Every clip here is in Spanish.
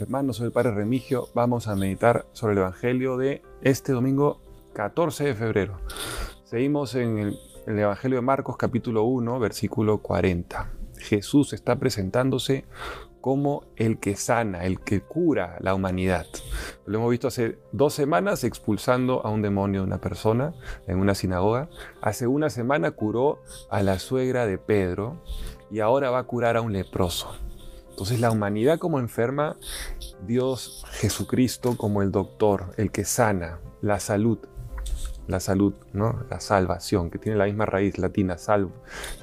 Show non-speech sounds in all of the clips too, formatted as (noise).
Hermanos, soy el Padre Remigio. Vamos a meditar sobre el Evangelio de este domingo 14 de febrero. Seguimos en el, el Evangelio de Marcos capítulo 1, versículo 40. Jesús está presentándose como el que sana, el que cura la humanidad. Lo hemos visto hace dos semanas expulsando a un demonio de una persona en una sinagoga. Hace una semana curó a la suegra de Pedro y ahora va a curar a un leproso. Entonces la humanidad como enferma, Dios Jesucristo como el doctor, el que sana, la salud, la salud, ¿no? la salvación, que tiene la misma raíz latina, salve,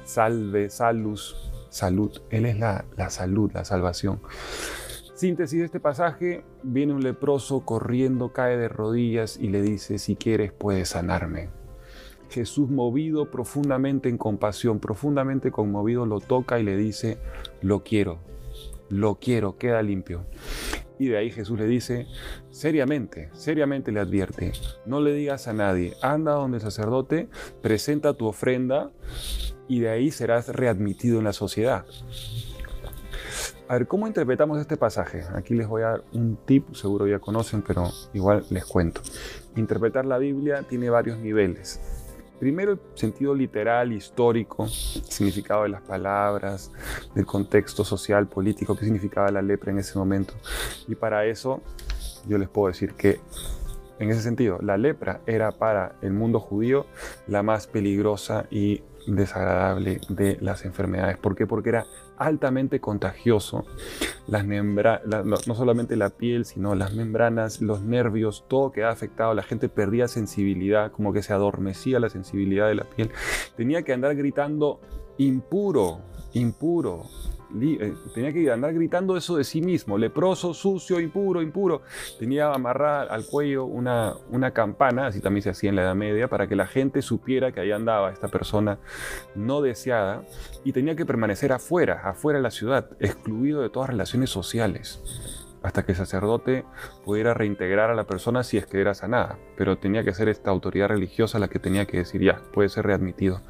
salve, salus, salud. Él es la, la salud, la salvación. Síntesis de este pasaje, viene un leproso corriendo, cae de rodillas y le dice, si quieres puedes sanarme. Jesús movido profundamente en compasión, profundamente conmovido, lo toca y le dice, lo quiero, lo quiero, queda limpio. Y de ahí Jesús le dice, seriamente, seriamente le advierte, no le digas a nadie, anda donde el sacerdote, presenta tu ofrenda y de ahí serás readmitido en la sociedad. A ver, ¿cómo interpretamos este pasaje? Aquí les voy a dar un tip, seguro ya conocen, pero igual les cuento. Interpretar la Biblia tiene varios niveles. Primero el sentido literal, histórico, significado de las palabras, del contexto social, político, qué significaba la lepra en ese momento. Y para eso yo les puedo decir que en ese sentido, la lepra era para el mundo judío la más peligrosa y desagradable de las enfermedades. ¿Por qué? Porque era altamente contagioso. Las no solamente la piel, sino las membranas, los nervios, todo quedaba afectado. La gente perdía sensibilidad, como que se adormecía la sensibilidad de la piel. Tenía que andar gritando impuro, impuro, tenía que andar gritando eso de sí mismo, leproso, sucio, impuro, impuro. Tenía amarrada al cuello una, una campana, así también se hacía en la Edad Media, para que la gente supiera que ahí andaba esta persona no deseada y tenía que permanecer afuera, afuera de la ciudad, excluido de todas relaciones sociales hasta que el sacerdote pudiera reintegrar a la persona si es que era sanada. Pero tenía que ser esta autoridad religiosa la que tenía que decir ya, puede ser readmitido.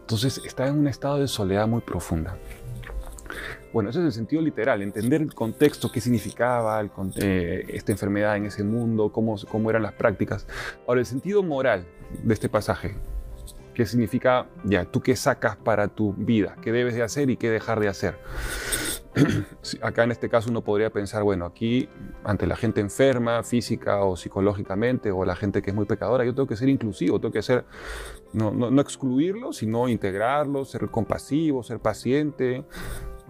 Entonces estaba en un estado de soledad muy profunda. Bueno, ese es el sentido literal, entender el contexto, qué significaba eh, esta enfermedad en ese mundo, cómo, cómo eran las prácticas. Ahora, el sentido moral de este pasaje, qué significa, ya, tú qué sacas para tu vida, qué debes de hacer y qué dejar de hacer. (clears throat) Acá en este caso uno podría pensar, bueno, aquí ante la gente enferma, física o psicológicamente, o la gente que es muy pecadora, yo tengo que ser inclusivo, tengo que ser, no, no, no excluirlo, sino integrarlo, ser compasivo, ser paciente,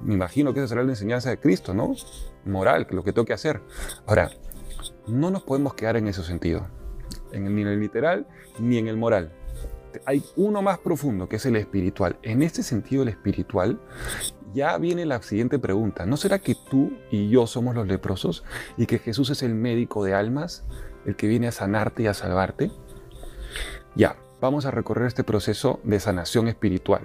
me imagino que esa será la enseñanza de Cristo, ¿no? Moral, lo que tengo que hacer. Ahora, no nos podemos quedar en ese sentido, en, ni en el literal ni en el moral. Hay uno más profundo, que es el espiritual. En este sentido, el espiritual, ya viene la siguiente pregunta. ¿No será que tú y yo somos los leprosos y que Jesús es el médico de almas, el que viene a sanarte y a salvarte? Ya, vamos a recorrer este proceso de sanación espiritual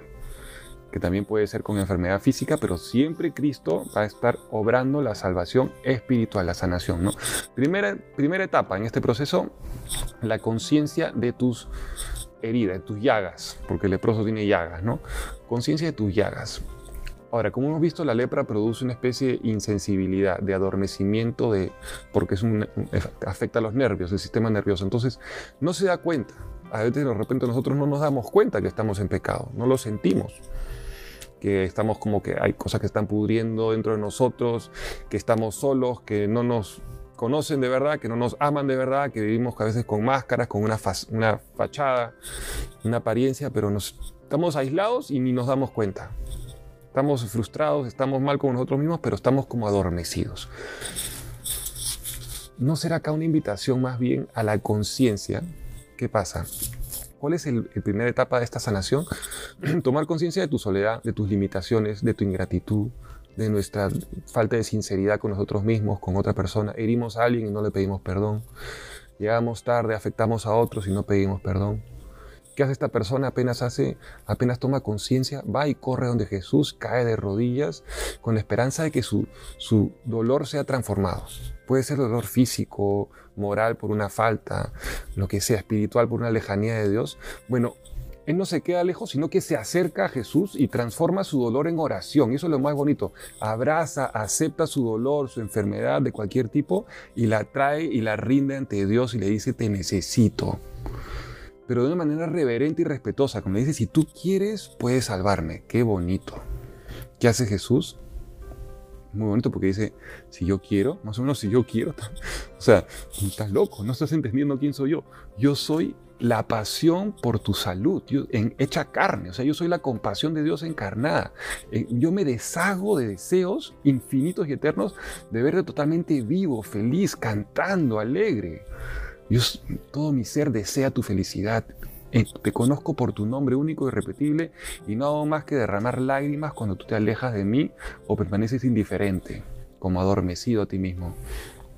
que también puede ser con enfermedad física, pero siempre Cristo va a estar obrando la salvación espiritual, la sanación. ¿no? Primera, primera etapa en este proceso, la conciencia de tus heridas, de tus llagas, porque el leproso tiene llagas, ¿no? Conciencia de tus llagas. Ahora, como hemos visto, la lepra produce una especie de insensibilidad, de adormecimiento, de, porque es un, afecta a los nervios, el sistema nervioso. Entonces, no se da cuenta. A veces de repente nosotros no nos damos cuenta que estamos en pecado, no lo sentimos que estamos como que hay cosas que están pudriendo dentro de nosotros, que estamos solos, que no nos conocen de verdad, que no nos aman de verdad, que vivimos a veces con máscaras, con una, una fachada, una apariencia, pero nos, estamos aislados y ni nos damos cuenta. Estamos frustrados, estamos mal con nosotros mismos, pero estamos como adormecidos. ¿No será acá una invitación más bien a la conciencia? ¿Qué pasa? ¿Cuál es la primera etapa de esta sanación? (clears throat) Tomar conciencia de tu soledad, de tus limitaciones, de tu ingratitud, de nuestra falta de sinceridad con nosotros mismos, con otra persona. Herimos a alguien y no le pedimos perdón. Llegamos tarde, afectamos a otros y no pedimos perdón. ¿Qué hace esta persona apenas hace, apenas toma conciencia, va y corre donde Jesús, cae de rodillas con la esperanza de que su, su dolor sea transformado? Puede ser dolor físico, moral por una falta, lo que sea, espiritual por una lejanía de Dios. Bueno, él no se queda lejos, sino que se acerca a Jesús y transforma su dolor en oración. Eso es lo más bonito. Abraza, acepta su dolor, su enfermedad de cualquier tipo y la trae y la rinde ante Dios y le dice, te necesito. Pero de una manera reverente y respetuosa, como le dice, si tú quieres, puedes salvarme. Qué bonito. ¿Qué hace Jesús? Muy bonito porque dice, si yo quiero, más o menos si yo quiero. (laughs) O sea, estás loco, no estás entendiendo quién soy yo. Yo soy la pasión por tu salud, en, hecha carne, o sea, yo soy la compasión de Dios encarnada. Eh, yo me deshago de deseos infinitos y eternos de verte totalmente vivo, feliz, cantando, alegre. Todo mi ser desea tu felicidad. Eh, te conozco por tu nombre único y repetible y no hago más que derramar lágrimas cuando tú te alejas de mí o permaneces indiferente, como adormecido a ti mismo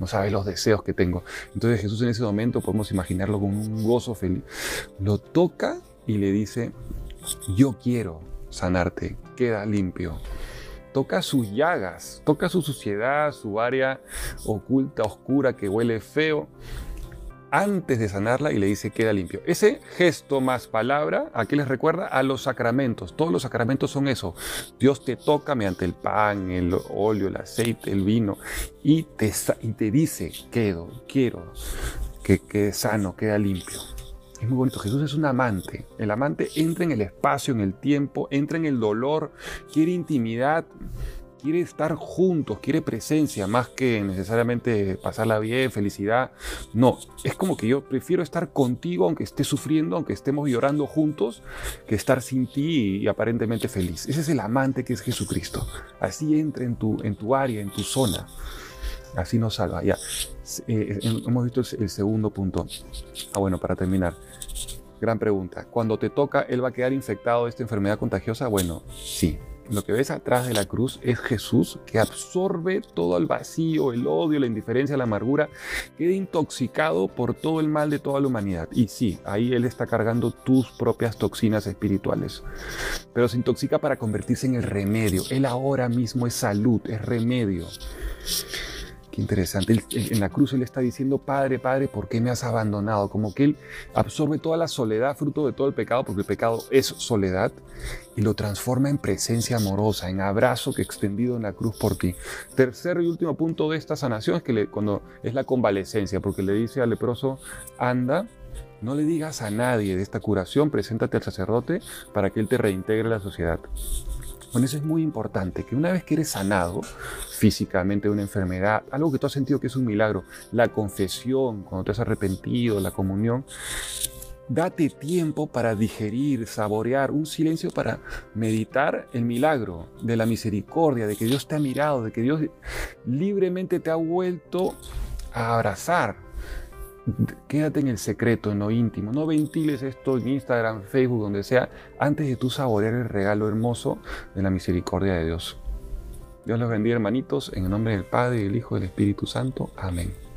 no sabes los deseos que tengo. Entonces Jesús en ese momento podemos imaginarlo con un gozo feliz. Lo toca y le dice, yo quiero sanarte, queda limpio. Toca sus llagas, toca su suciedad, su área oculta, oscura, que huele feo antes de sanarla y le dice queda limpio. Ese gesto más palabra, ¿a qué les recuerda? A los sacramentos. Todos los sacramentos son eso. Dios te toca mediante el pan, el óleo, el aceite, el vino y te, y te dice quedo, quiero que quede sano, queda limpio. Es muy bonito. Jesús es un amante. El amante entra en el espacio, en el tiempo, entra en el dolor, quiere intimidad quiere estar juntos, quiere presencia, más que necesariamente pasarla bien, felicidad. No, es como que yo prefiero estar contigo aunque esté sufriendo, aunque estemos llorando juntos, que estar sin ti y, aparentemente feliz. Ese es el amante que es Jesucristo. Así entra en tu, en tu área, en tu zona. Así nos salva. Ya, eh, hemos visto el segundo punto. Ah, bueno, para terminar. Gran pregunta. Cuando te toca, ¿él va a quedar infectado de esta enfermedad contagiosa? Bueno, sí, lo que ves atrás de la cruz es Jesús que absorbe todo el vacío, el odio, la indiferencia, la amargura, queda intoxicado por todo el mal de toda la humanidad. Y sí, ahí Él está cargando tus propias toxinas espirituales. Pero se intoxica para convertirse en el remedio. Él ahora mismo es salud, es remedio. Qué interesante. en la cruz Él está diciendo, Padre, Padre, ¿por qué me has abandonado? Como que Él absorbe toda la soledad, fruto de todo el pecado, porque el pecado es soledad, y lo transforma en presencia amorosa, en abrazo que extendido en la cruz por ti. Tercer y último punto de esta sanación es que cuando es la convalecencia, porque le dice al leproso, anda, no le digas a nadie de esta curación, preséntate al sacerdote para que Él te reintegre a la sociedad. Bueno, eso es muy importante, que una vez que eres sanado físicamente de una enfermedad, algo que tú has sentido que es un milagro, la confesión, cuando te has arrepentido, la comunión, date tiempo para digerir, saborear, un silencio para meditar el milagro de la misericordia, de que Dios te ha mirado, de que Dios libremente te ha vuelto a abrazar quédate en el secreto, en lo íntimo. No ventiles esto en Instagram, Facebook, donde sea, antes de tú saborear el regalo hermoso de la misericordia de Dios. Dios los bendiga, hermanitos, en el nombre del Padre, del Hijo y del Espíritu Santo. Amén.